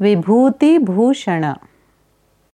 Bibhutibhushan.